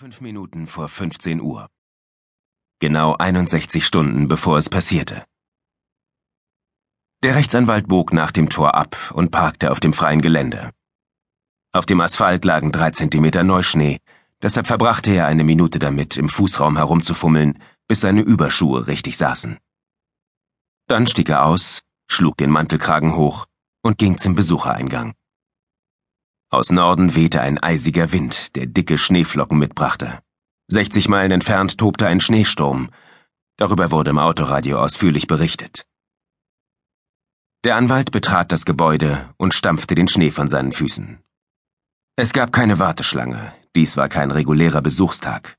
Fünf Minuten vor 15 Uhr. Genau 61 Stunden bevor es passierte. Der Rechtsanwalt bog nach dem Tor ab und parkte auf dem freien Gelände. Auf dem Asphalt lagen drei Zentimeter Neuschnee, deshalb verbrachte er eine Minute damit, im Fußraum herumzufummeln, bis seine Überschuhe richtig saßen. Dann stieg er aus, schlug den Mantelkragen hoch und ging zum Besuchereingang. Aus Norden wehte ein eisiger Wind, der dicke Schneeflocken mitbrachte. 60 Meilen entfernt tobte ein Schneesturm. Darüber wurde im Autoradio ausführlich berichtet. Der Anwalt betrat das Gebäude und stampfte den Schnee von seinen Füßen. Es gab keine Warteschlange, dies war kein regulärer Besuchstag.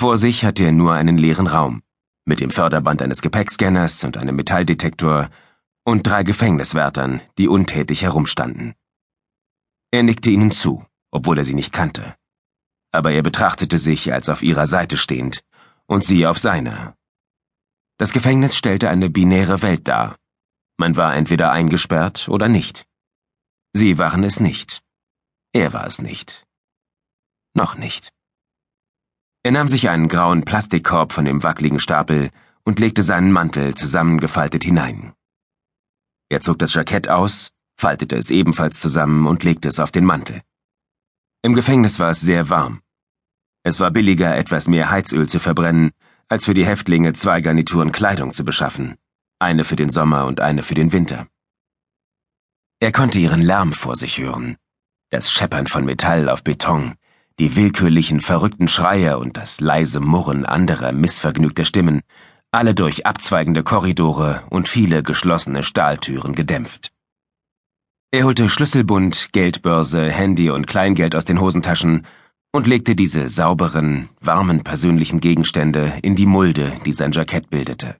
Vor sich hatte er nur einen leeren Raum, mit dem Förderband eines Gepäckscanners und einem Metalldetektor und drei Gefängniswärtern, die untätig herumstanden. Er nickte ihnen zu, obwohl er sie nicht kannte. Aber er betrachtete sich als auf ihrer Seite stehend und sie auf seiner. Das Gefängnis stellte eine binäre Welt dar. Man war entweder eingesperrt oder nicht. Sie waren es nicht. Er war es nicht. Noch nicht. Er nahm sich einen grauen Plastikkorb von dem wackligen Stapel und legte seinen Mantel zusammengefaltet hinein. Er zog das Jackett aus faltete es ebenfalls zusammen und legte es auf den Mantel. Im Gefängnis war es sehr warm. Es war billiger, etwas mehr Heizöl zu verbrennen, als für die Häftlinge zwei Garnituren Kleidung zu beschaffen, eine für den Sommer und eine für den Winter. Er konnte ihren Lärm vor sich hören, das Scheppern von Metall auf Beton, die willkürlichen, verrückten Schreie und das leise Murren anderer missvergnügter Stimmen, alle durch abzweigende Korridore und viele geschlossene Stahltüren gedämpft. Er holte Schlüsselbund, Geldbörse, Handy und Kleingeld aus den Hosentaschen und legte diese sauberen, warmen persönlichen Gegenstände in die Mulde, die sein Jackett bildete.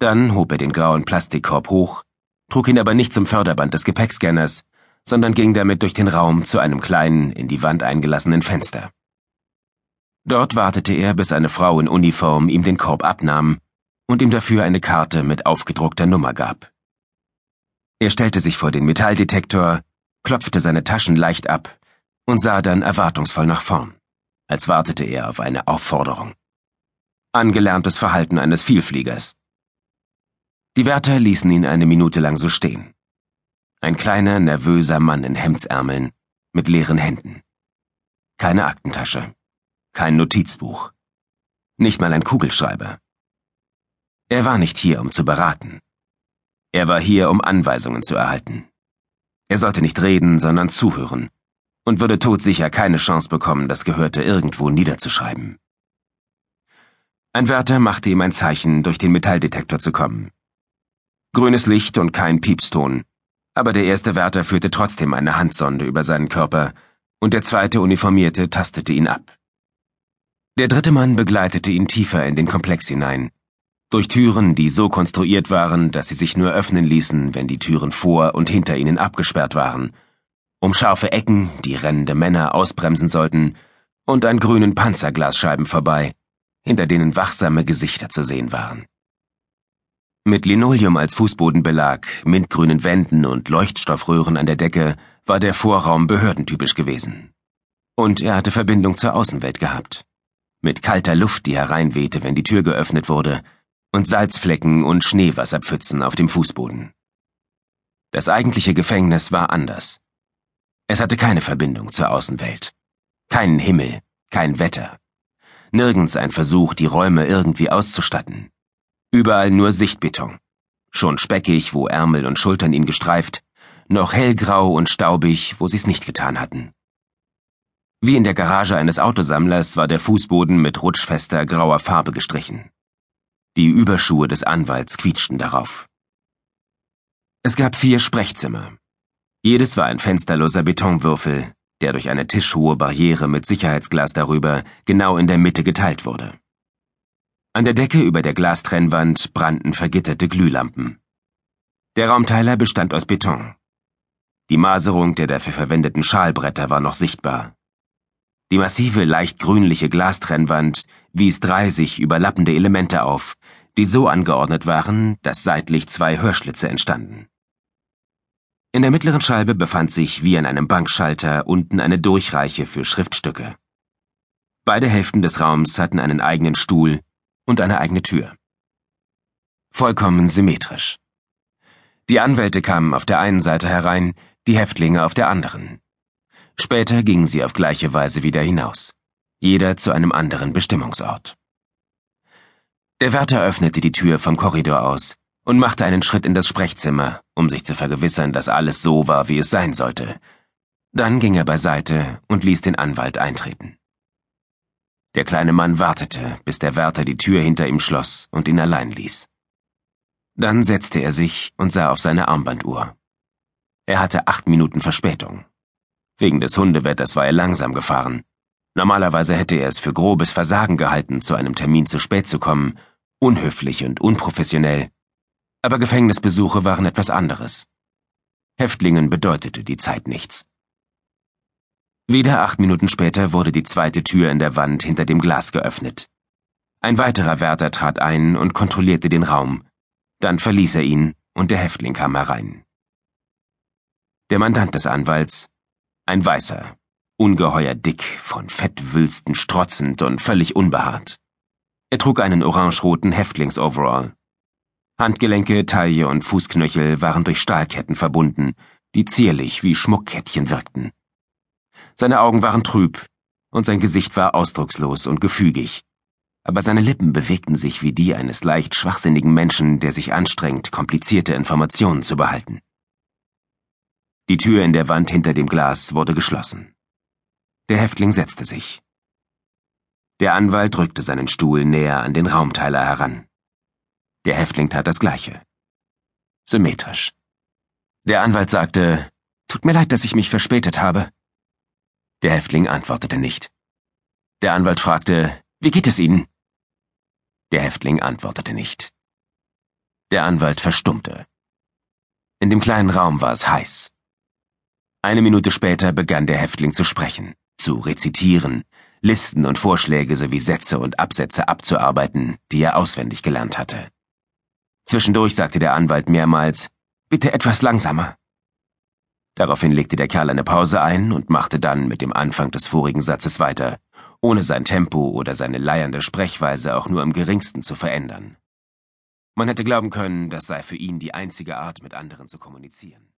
Dann hob er den grauen Plastikkorb hoch, trug ihn aber nicht zum Förderband des Gepäckscanners, sondern ging damit durch den Raum zu einem kleinen, in die Wand eingelassenen Fenster. Dort wartete er, bis eine Frau in Uniform ihm den Korb abnahm und ihm dafür eine Karte mit aufgedruckter Nummer gab. Er stellte sich vor den Metalldetektor, klopfte seine Taschen leicht ab und sah dann erwartungsvoll nach vorn, als wartete er auf eine Aufforderung. Angelerntes Verhalten eines Vielfliegers. Die Wärter ließen ihn eine Minute lang so stehen. Ein kleiner, nervöser Mann in Hemdsärmeln, mit leeren Händen. Keine Aktentasche, kein Notizbuch, nicht mal ein Kugelschreiber. Er war nicht hier, um zu beraten. Er war hier, um Anweisungen zu erhalten. Er sollte nicht reden, sondern zuhören und würde todsicher keine Chance bekommen, das Gehörte irgendwo niederzuschreiben. Ein Wärter machte ihm ein Zeichen, durch den Metalldetektor zu kommen. Grünes Licht und kein Piepston, aber der erste Wärter führte trotzdem eine Handsonde über seinen Körper, und der zweite Uniformierte tastete ihn ab. Der dritte Mann begleitete ihn tiefer in den Komplex hinein, durch Türen, die so konstruiert waren, dass sie sich nur öffnen ließen, wenn die Türen vor und hinter ihnen abgesperrt waren, um scharfe Ecken, die rennende Männer ausbremsen sollten, und an grünen Panzerglasscheiben vorbei, hinter denen wachsame Gesichter zu sehen waren. Mit Linoleum als Fußbodenbelag, mintgrünen Wänden und Leuchtstoffröhren an der Decke war der Vorraum behördentypisch gewesen. Und er hatte Verbindung zur Außenwelt gehabt. Mit kalter Luft, die hereinwehte, wenn die Tür geöffnet wurde, und Salzflecken und Schneewasserpfützen auf dem Fußboden. Das eigentliche Gefängnis war anders. Es hatte keine Verbindung zur Außenwelt. Keinen Himmel, kein Wetter. Nirgends ein Versuch, die Räume irgendwie auszustatten. Überall nur Sichtbeton. Schon speckig, wo Ärmel und Schultern ihn gestreift, noch hellgrau und staubig, wo sie's nicht getan hatten. Wie in der Garage eines Autosammlers war der Fußboden mit rutschfester grauer Farbe gestrichen. Die Überschuhe des Anwalts quietschten darauf. Es gab vier Sprechzimmer. Jedes war ein fensterloser Betonwürfel, der durch eine tischhohe Barriere mit Sicherheitsglas darüber genau in der Mitte geteilt wurde. An der Decke über der Glastrennwand brannten vergitterte Glühlampen. Der Raumteiler bestand aus Beton. Die Maserung der dafür verwendeten Schalbretter war noch sichtbar. Die massive, leicht grünliche Glastrennwand wies 30 überlappende Elemente auf, die so angeordnet waren, dass seitlich zwei Hörschlitze entstanden. In der mittleren Scheibe befand sich wie an einem Bankschalter unten eine Durchreiche für Schriftstücke. Beide Hälften des Raums hatten einen eigenen Stuhl und eine eigene Tür. Vollkommen symmetrisch. Die Anwälte kamen auf der einen Seite herein, die Häftlinge auf der anderen. Später gingen sie auf gleiche Weise wieder hinaus, jeder zu einem anderen Bestimmungsort. Der Wärter öffnete die Tür vom Korridor aus und machte einen Schritt in das Sprechzimmer, um sich zu vergewissern, dass alles so war, wie es sein sollte. Dann ging er beiseite und ließ den Anwalt eintreten. Der kleine Mann wartete, bis der Wärter die Tür hinter ihm schloss und ihn allein ließ. Dann setzte er sich und sah auf seine Armbanduhr. Er hatte acht Minuten Verspätung. Wegen des Hundewetters war er langsam gefahren. Normalerweise hätte er es für grobes Versagen gehalten, zu einem Termin zu spät zu kommen, unhöflich und unprofessionell. Aber Gefängnisbesuche waren etwas anderes. Häftlingen bedeutete die Zeit nichts. Wieder acht Minuten später wurde die zweite Tür in der Wand hinter dem Glas geöffnet. Ein weiterer Wärter trat ein und kontrollierte den Raum. Dann verließ er ihn und der Häftling kam herein. Der Mandant des Anwalts, ein Weißer, ungeheuer dick, von Fettwülsten strotzend und völlig unbehaart. Er trug einen orangeroten Häftlingsoverall. Handgelenke, Taille und Fußknöchel waren durch Stahlketten verbunden, die zierlich wie Schmuckkettchen wirkten. Seine Augen waren trüb, und sein Gesicht war ausdruckslos und gefügig, aber seine Lippen bewegten sich wie die eines leicht schwachsinnigen Menschen, der sich anstrengt, komplizierte Informationen zu behalten. Die Tür in der Wand hinter dem Glas wurde geschlossen. Der Häftling setzte sich. Der Anwalt drückte seinen Stuhl näher an den Raumteiler heran. Der Häftling tat das Gleiche. Symmetrisch. Der Anwalt sagte, Tut mir leid, dass ich mich verspätet habe. Der Häftling antwortete nicht. Der Anwalt fragte, wie geht es Ihnen? Der Häftling antwortete nicht. Der Anwalt verstummte. In dem kleinen Raum war es heiß. Eine Minute später begann der Häftling zu sprechen, zu rezitieren, Listen und Vorschläge sowie Sätze und Absätze abzuarbeiten, die er auswendig gelernt hatte. Zwischendurch sagte der Anwalt mehrmals, bitte etwas langsamer. Daraufhin legte der Kerl eine Pause ein und machte dann mit dem Anfang des vorigen Satzes weiter, ohne sein Tempo oder seine leiernde Sprechweise auch nur im geringsten zu verändern. Man hätte glauben können, das sei für ihn die einzige Art, mit anderen zu kommunizieren.